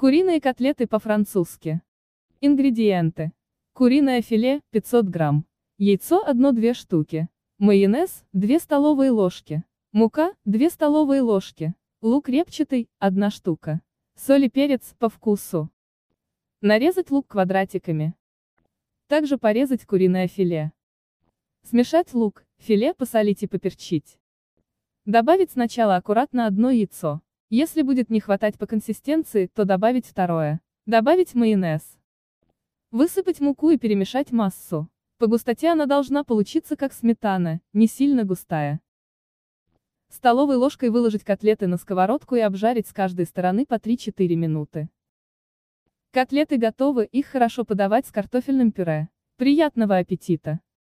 Куриные котлеты по-французски. Ингредиенты. Куриное филе, 500 грамм. Яйцо 1-2 штуки. Майонез, 2 столовые ложки. Мука, 2 столовые ложки. Лук репчатый, 1 штука. Соль и перец, по вкусу. Нарезать лук квадратиками. Также порезать куриное филе. Смешать лук, филе посолить и поперчить. Добавить сначала аккуратно одно яйцо. Если будет не хватать по консистенции, то добавить второе. Добавить майонез. Высыпать муку и перемешать массу. По густоте она должна получиться как сметана, не сильно густая. Столовой ложкой выложить котлеты на сковородку и обжарить с каждой стороны по 3-4 минуты. Котлеты готовы, их хорошо подавать с картофельным пюре. Приятного аппетита!